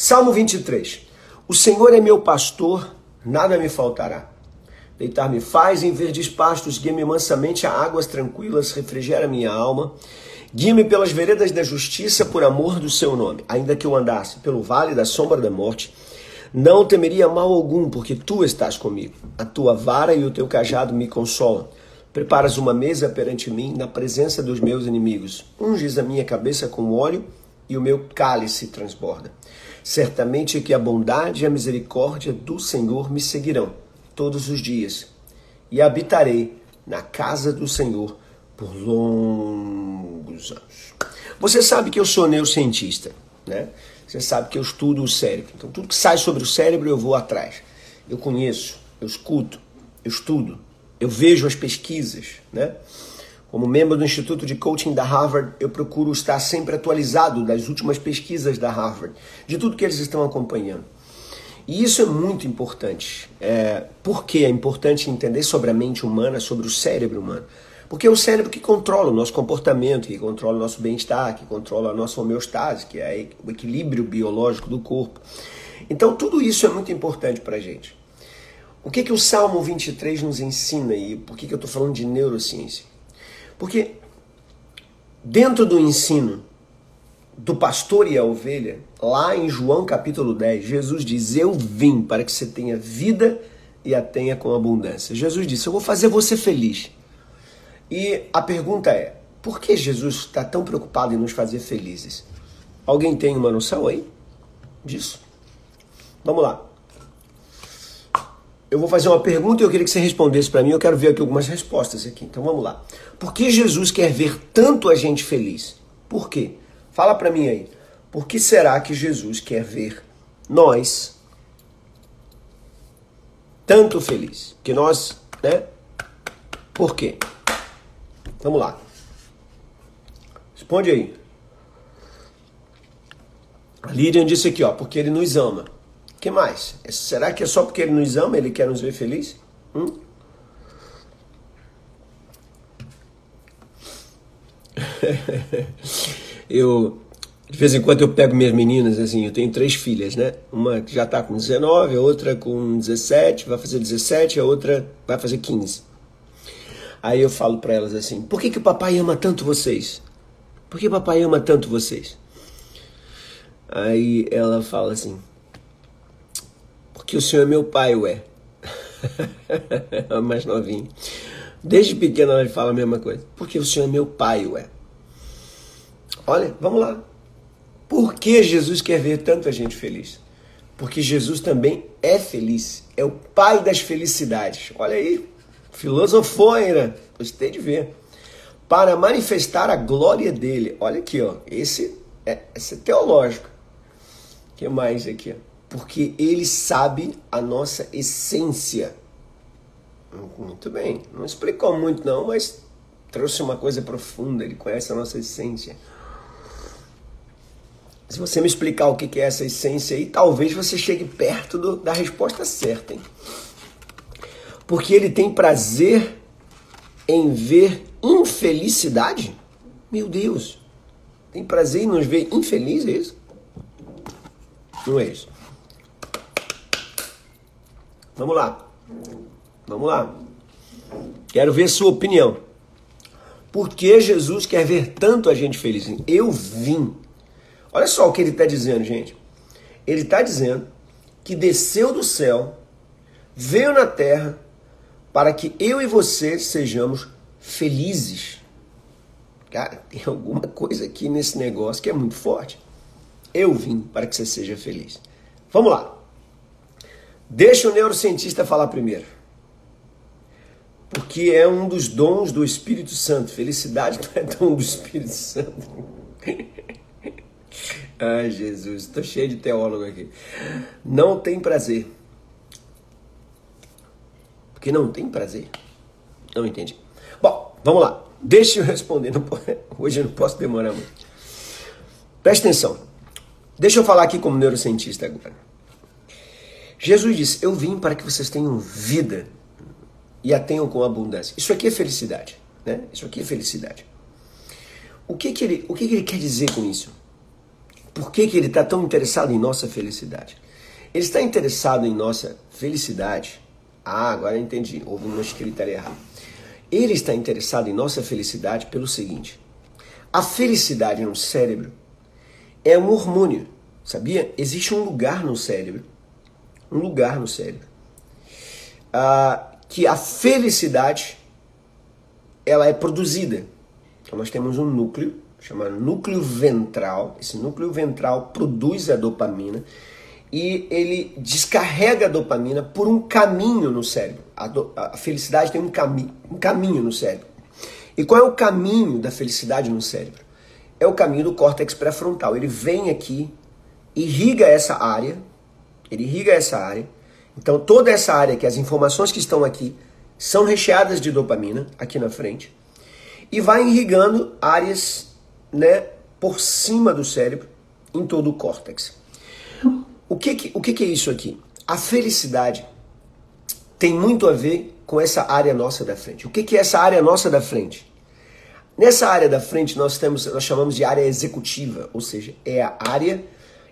Salmo 23. O Senhor é meu pastor, nada me faltará. Deitar-me faz em verdes pastos, guia-me mansamente a águas tranquilas, refrigera minha alma. Guia-me pelas veredas da justiça por amor do seu nome. Ainda que eu andasse pelo vale da sombra da morte, não temeria mal algum, porque tu estás comigo. A tua vara e o teu cajado me consolam. Preparas uma mesa perante mim na presença dos meus inimigos. Unges a minha cabeça com óleo e o meu cálice transborda. Certamente que a bondade e a misericórdia do Senhor me seguirão todos os dias, e habitarei na casa do Senhor por longos anos. Você sabe que eu sou neurocientista, né? Você sabe que eu estudo o cérebro. Então, tudo que sai sobre o cérebro eu vou atrás. Eu conheço, eu escuto, eu estudo, eu vejo as pesquisas, né? Como membro do Instituto de Coaching da Harvard, eu procuro estar sempre atualizado das últimas pesquisas da Harvard, de tudo que eles estão acompanhando. E isso é muito importante. É, por que é importante entender sobre a mente humana, sobre o cérebro humano? Porque é o cérebro que controla o nosso comportamento, que controla o nosso bem-estar, que controla a nossa homeostase, que é o equilíbrio biológico do corpo. Então, tudo isso é muito importante para a gente. O que, que o Salmo 23 nos ensina e por que, que eu estou falando de neurociência? Porque dentro do ensino do pastor e a ovelha, lá em João capítulo 10, Jesus diz: Eu vim para que você tenha vida e a tenha com abundância. Jesus disse: Eu vou fazer você feliz. E a pergunta é: por que Jesus está tão preocupado em nos fazer felizes? Alguém tem uma noção aí disso? Vamos lá. Eu vou fazer uma pergunta e eu queria que você respondesse para mim. Eu quero ver aqui algumas respostas aqui. Então vamos lá. Por que Jesus quer ver tanto a gente feliz? Por quê? Fala para mim aí. Por que será que Jesus quer ver nós tanto feliz? Que nós, né? Por quê? Vamos lá. Responde aí. A Lilian disse aqui, ó, porque ele nos ama que mais? Será que é só porque ele nos ama, ele quer nos ver felizes? Hum? eu de vez em quando eu pego minhas meninas assim, eu tenho três filhas, né? Uma que já está com 19, a outra com 17, vai fazer 17, a outra vai fazer 15. Aí eu falo para elas assim: "Por que que o papai ama tanto vocês? Por que o papai ama tanto vocês?" Aí ela fala assim: que o senhor é meu pai, ué. mais novinha. Desde pequena ela fala a mesma coisa. Porque o senhor é meu pai, ué. Olha, vamos lá. Por que Jesus quer ver tanta gente feliz? Porque Jesus também é feliz. É o pai das felicidades. Olha aí. Filosofou. Gostei de ver. Para manifestar a glória dele. Olha aqui, ó. Esse é, esse é teológico. O que mais aqui? Ó? Porque ele sabe a nossa essência. Muito bem, não explicou muito não, mas trouxe uma coisa profunda, ele conhece a nossa essência. Se você me explicar o que é essa essência aí, talvez você chegue perto do, da resposta certa. Hein? Porque ele tem prazer em ver infelicidade? Meu Deus, tem prazer em nos ver infelizes, é? Não é isso. Vamos lá. Vamos lá. Quero ver sua opinião. Por que Jesus quer ver tanto a gente feliz? Eu vim. Olha só o que ele está dizendo, gente. Ele está dizendo que desceu do céu, veio na terra, para que eu e você sejamos felizes. Cara, tem alguma coisa aqui nesse negócio que é muito forte. Eu vim para que você seja feliz. Vamos lá. Deixa o neurocientista falar primeiro. Porque é um dos dons do Espírito Santo. Felicidade não é dom do Espírito Santo. Ai, Jesus, estou cheio de teólogo aqui. Não tem prazer. Porque não tem prazer. Não entendi. Bom, vamos lá. Deixa eu responder. Hoje eu não posso demorar muito. Preste atenção. Deixa eu falar aqui como neurocientista agora. Jesus disse: Eu vim para que vocês tenham vida e a tenham com abundância. Isso aqui é felicidade. Né? Isso aqui é felicidade. O que, que, ele, o que, que ele quer dizer com isso? Por que, que ele está tão interessado em nossa felicidade? Ele está interessado em nossa felicidade. Ah, agora eu entendi. Houve uma escrita errada. Ele está interessado em nossa felicidade pelo seguinte: a felicidade no cérebro é um hormônio, sabia? Existe um lugar no cérebro, um lugar no cérebro, que a felicidade ela é produzida. Então nós temos um núcleo chamado núcleo ventral. Esse núcleo ventral produz a dopamina e ele descarrega a dopamina por um caminho no cérebro. A, do, a felicidade tem um, cami um caminho no cérebro. E qual é o caminho da felicidade no cérebro? É o caminho do córtex pré-frontal. Ele vem aqui, irriga essa área, ele irriga essa área. Então toda essa área que as informações que estão aqui são recheadas de dopamina aqui na frente e vai irrigando áreas, né, por cima do cérebro em todo o córtex. O que, que, o que, que é isso aqui? A felicidade tem muito a ver com essa área nossa da frente. O que, que é essa área nossa da frente? Nessa área da frente nós temos, nós chamamos de área executiva, ou seja, é a área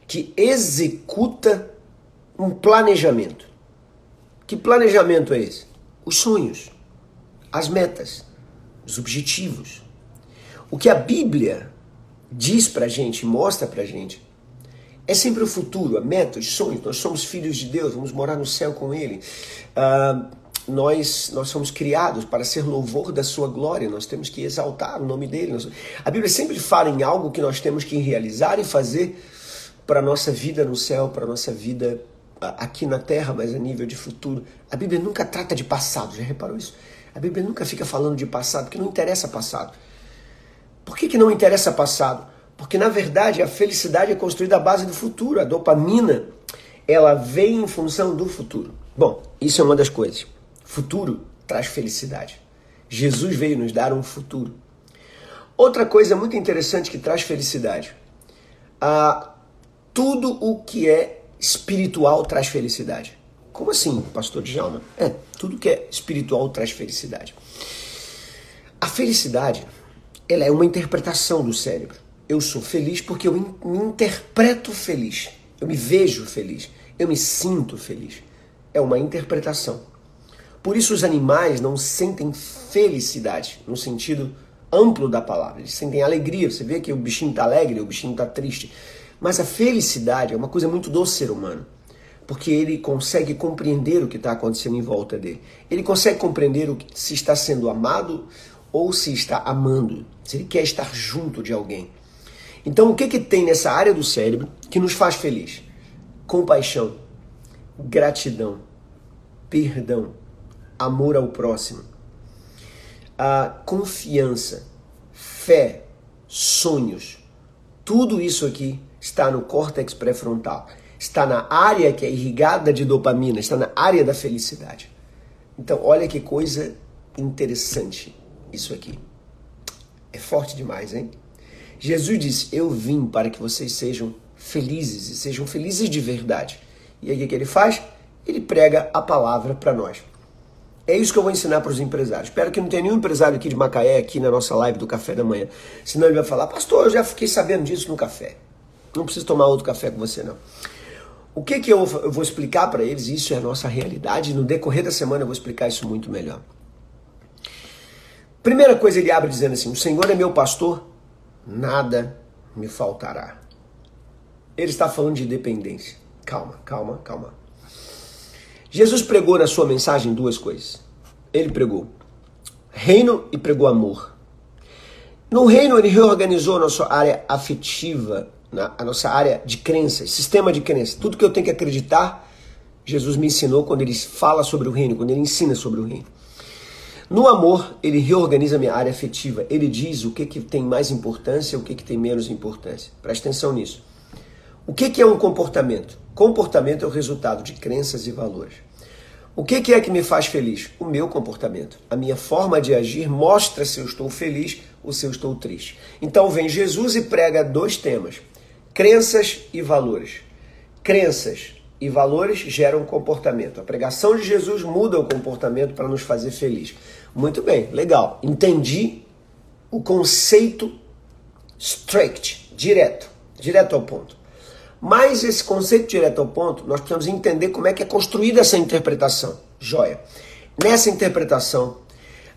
que executa um planejamento. Que planejamento é esse? Os sonhos, as metas, os objetivos. O que a Bíblia diz pra gente, mostra pra gente, é sempre o futuro, a meta, os sonhos. Nós somos filhos de Deus, vamos morar no céu com Ele. Uh, nós, nós somos criados para ser louvor da Sua glória, nós temos que exaltar o nome dele. A Bíblia sempre fala em algo que nós temos que realizar e fazer para a nossa vida no céu, para a nossa vida aqui na terra, mas a nível de futuro. A Bíblia nunca trata de passado, já reparou isso? A Bíblia nunca fica falando de passado, porque não interessa passado. Por que, que não interessa passado? Porque na verdade a felicidade é construída à base do futuro. A dopamina, ela vem em função do futuro. Bom, isso é uma das coisas. Futuro traz felicidade. Jesus veio nos dar um futuro. Outra coisa muito interessante que traz felicidade. Ah, tudo o que é espiritual traz felicidade. Como assim, pastor Djalma? É, tudo que é espiritual traz felicidade. A felicidade, ela é uma interpretação do cérebro eu sou feliz porque eu me interpreto feliz. Eu me vejo feliz. Eu me sinto feliz. É uma interpretação. Por isso os animais não sentem felicidade no sentido amplo da palavra. Eles sentem alegria. Você vê que o bichinho está alegre, o bichinho está triste. Mas a felicidade é uma coisa muito do ser humano. Porque ele consegue compreender o que está acontecendo em volta dele. Ele consegue compreender o que, se está sendo amado ou se está amando. Se ele quer estar junto de alguém. Então, o que, que tem nessa área do cérebro que nos faz feliz? Compaixão, gratidão, perdão, amor ao próximo, a confiança, fé, sonhos. Tudo isso aqui está no córtex pré-frontal. Está na área que é irrigada de dopamina, está na área da felicidade. Então, olha que coisa interessante isso aqui. É forte demais, hein? Jesus disse: Eu vim para que vocês sejam felizes e sejam felizes de verdade. E aí o que ele faz? Ele prega a palavra para nós. É isso que eu vou ensinar para os empresários. Espero que não tenha nenhum empresário aqui de Macaé, aqui na nossa live do café da manhã. Senão ele vai falar, pastor, eu já fiquei sabendo disso no café. Não preciso tomar outro café com você, não. O que, que eu, eu vou explicar para eles? Isso é a nossa realidade. No decorrer da semana eu vou explicar isso muito melhor. Primeira coisa, ele abre dizendo assim: O Senhor é meu pastor, nada me faltará. Ele está falando de dependência. Calma, calma, calma. Jesus pregou na sua mensagem duas coisas. Ele pregou reino e pregou amor. No reino, ele reorganizou a nossa área afetiva, a nossa área de crenças, sistema de crença. Tudo que eu tenho que acreditar, Jesus me ensinou quando ele fala sobre o reino, quando ele ensina sobre o reino. No amor, ele reorganiza minha área afetiva. Ele diz o que, que tem mais importância o que, que tem menos importância. Preste atenção nisso. O que, que é um comportamento? Comportamento é o resultado de crenças e valores. O que, que é que me faz feliz? O meu comportamento. A minha forma de agir mostra se eu estou feliz ou se eu estou triste. Então vem Jesus e prega dois temas: crenças e valores. Crenças e valores geram comportamento. A pregação de Jesus muda o comportamento para nos fazer feliz. Muito bem, legal. Entendi o conceito straight, direto, direto ao ponto. Mas esse conceito direto ao ponto, nós precisamos entender como é que é construída essa interpretação. Joia. Nessa interpretação,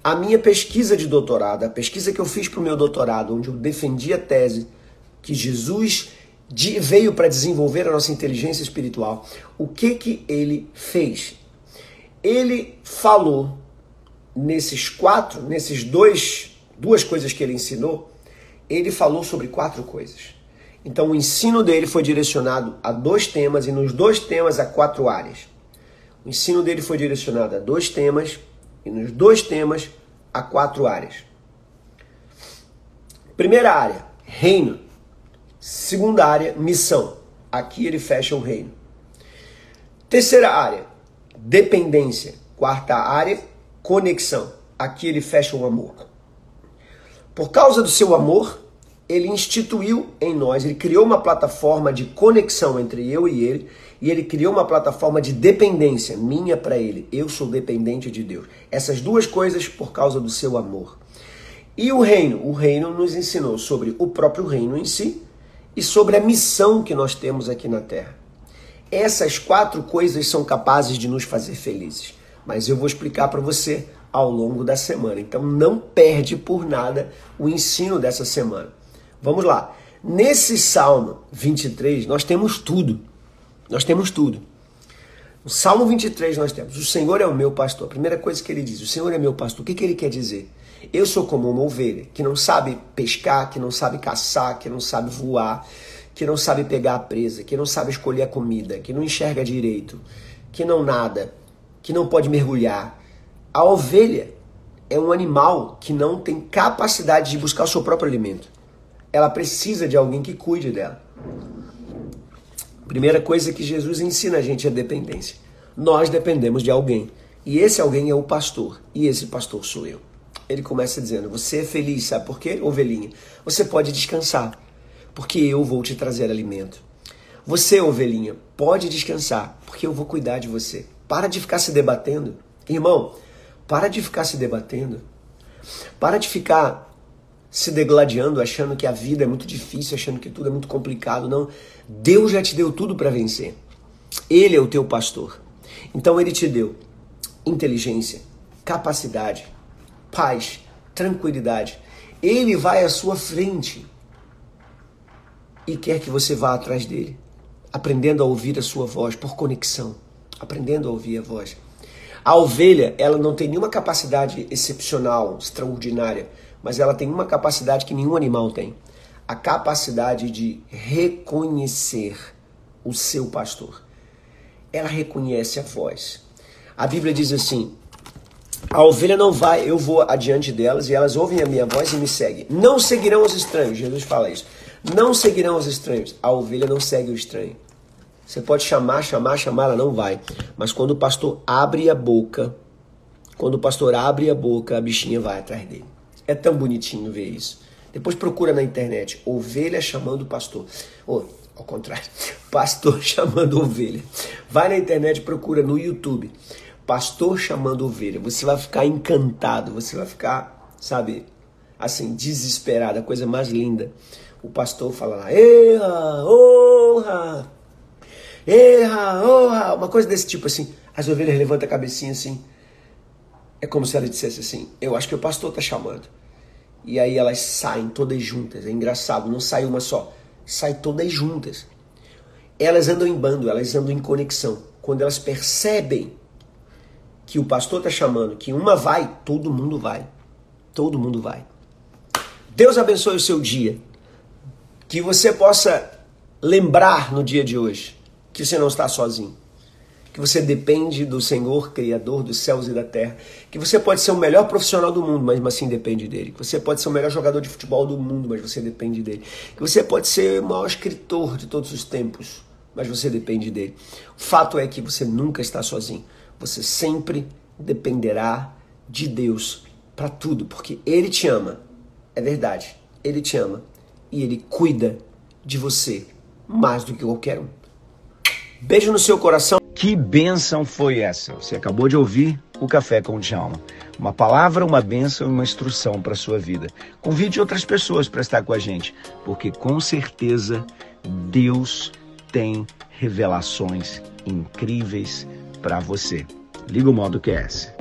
a minha pesquisa de doutorado, a pesquisa que eu fiz para o meu doutorado, onde eu defendi a tese que Jesus veio para desenvolver a nossa inteligência espiritual, o que que ele fez? Ele falou nesses quatro, nesses dois, duas coisas que ele ensinou, ele falou sobre quatro coisas. Então o ensino dele foi direcionado a dois temas e nos dois temas a quatro áreas. O ensino dele foi direcionado a dois temas e nos dois temas a quatro áreas. Primeira área, reino. Segunda área, missão. Aqui ele fecha o reino. Terceira área, dependência. Quarta área, conexão. Aqui ele fecha o amor. Por causa do seu amor, ele instituiu em nós, ele criou uma plataforma de conexão entre eu e ele, e ele criou uma plataforma de dependência minha para ele. Eu sou dependente de Deus. Essas duas coisas por causa do seu amor. E o reino? O reino nos ensinou sobre o próprio reino em si, e sobre a missão que nós temos aqui na Terra. Essas quatro coisas são capazes de nos fazer felizes, mas eu vou explicar para você ao longo da semana. Então não perde por nada o ensino dessa semana. Vamos lá. Nesse Salmo 23 nós temos tudo. Nós temos tudo. No Salmo 23 nós temos: O Senhor é o meu pastor. A primeira coisa que ele diz: O Senhor é meu pastor. O que, que ele quer dizer? Eu sou como uma ovelha que não sabe pescar, que não sabe caçar, que não sabe voar, que não sabe pegar a presa, que não sabe escolher a comida, que não enxerga direito, que não nada, que não pode mergulhar. A ovelha é um animal que não tem capacidade de buscar o seu próprio alimento. Ela precisa de alguém que cuide dela. Primeira coisa que Jesus ensina a gente é dependência. Nós dependemos de alguém. E esse alguém é o pastor. E esse pastor sou eu ele começa dizendo: Você é feliz, sabe por quê, ovelhinha? Você pode descansar, porque eu vou te trazer alimento. Você, ovelhinha, pode descansar, porque eu vou cuidar de você. Para de ficar se debatendo. Irmão, para de ficar se debatendo. Para de ficar se degladiando, achando que a vida é muito difícil, achando que tudo é muito complicado. Não. Deus já te deu tudo para vencer. Ele é o teu pastor. Então ele te deu inteligência, capacidade, paz, tranquilidade. Ele vai à sua frente e quer que você vá atrás dele, aprendendo a ouvir a sua voz por conexão, aprendendo a ouvir a voz. A ovelha, ela não tem nenhuma capacidade excepcional, extraordinária, mas ela tem uma capacidade que nenhum animal tem: a capacidade de reconhecer o seu pastor. Ela reconhece a voz. A Bíblia diz assim: a ovelha não vai, eu vou adiante delas e elas ouvem a minha voz e me seguem. Não seguirão os estranhos, Jesus fala isso. Não seguirão os estranhos. A ovelha não segue o estranho. Você pode chamar, chamar, chamar, ela não vai. Mas quando o pastor abre a boca, quando o pastor abre a boca, a bichinha vai atrás dele. É tão bonitinho ver isso. Depois procura na internet, ovelha chamando o pastor. Ou, ao contrário, pastor chamando ovelha. Vai na internet, procura no YouTube pastor chamando ovelha, você vai ficar encantado, você vai ficar, sabe, assim, desesperado, a coisa mais linda. O pastor fala lá, erra, honra, erra, honra, uma coisa desse tipo assim. As ovelhas levantam a cabecinha assim. É como se ela dissesse assim: Eu acho que o pastor está chamando. E aí elas saem todas juntas. É engraçado, não sai uma só, sai todas juntas. Elas andam em bando, elas andam em conexão. Quando elas percebem que o pastor está chamando, que uma vai, todo mundo vai. Todo mundo vai. Deus abençoe o seu dia. Que você possa lembrar no dia de hoje que você não está sozinho. que você depende do Senhor, Criador dos céus e da terra, que você pode ser o melhor profissional do mundo, mas assim depende dele, que você pode ser o melhor jogador de futebol do mundo, mas você depende dele, que você pode ser o maior escritor de todos os tempos, mas você depende dele. O fato é que você nunca está sozinho, você sempre dependerá de Deus para tudo, porque Ele te ama, é verdade, Ele te ama e Ele cuida de você mais do que qualquer um. Beijo no seu coração. Que bênção foi essa? Você acabou de ouvir o Café com o Djalma. Uma palavra, uma bênção e uma instrução para a sua vida. Convide outras pessoas para estar com a gente, porque com certeza Deus tem revelações incríveis para você. Liga o modo QS.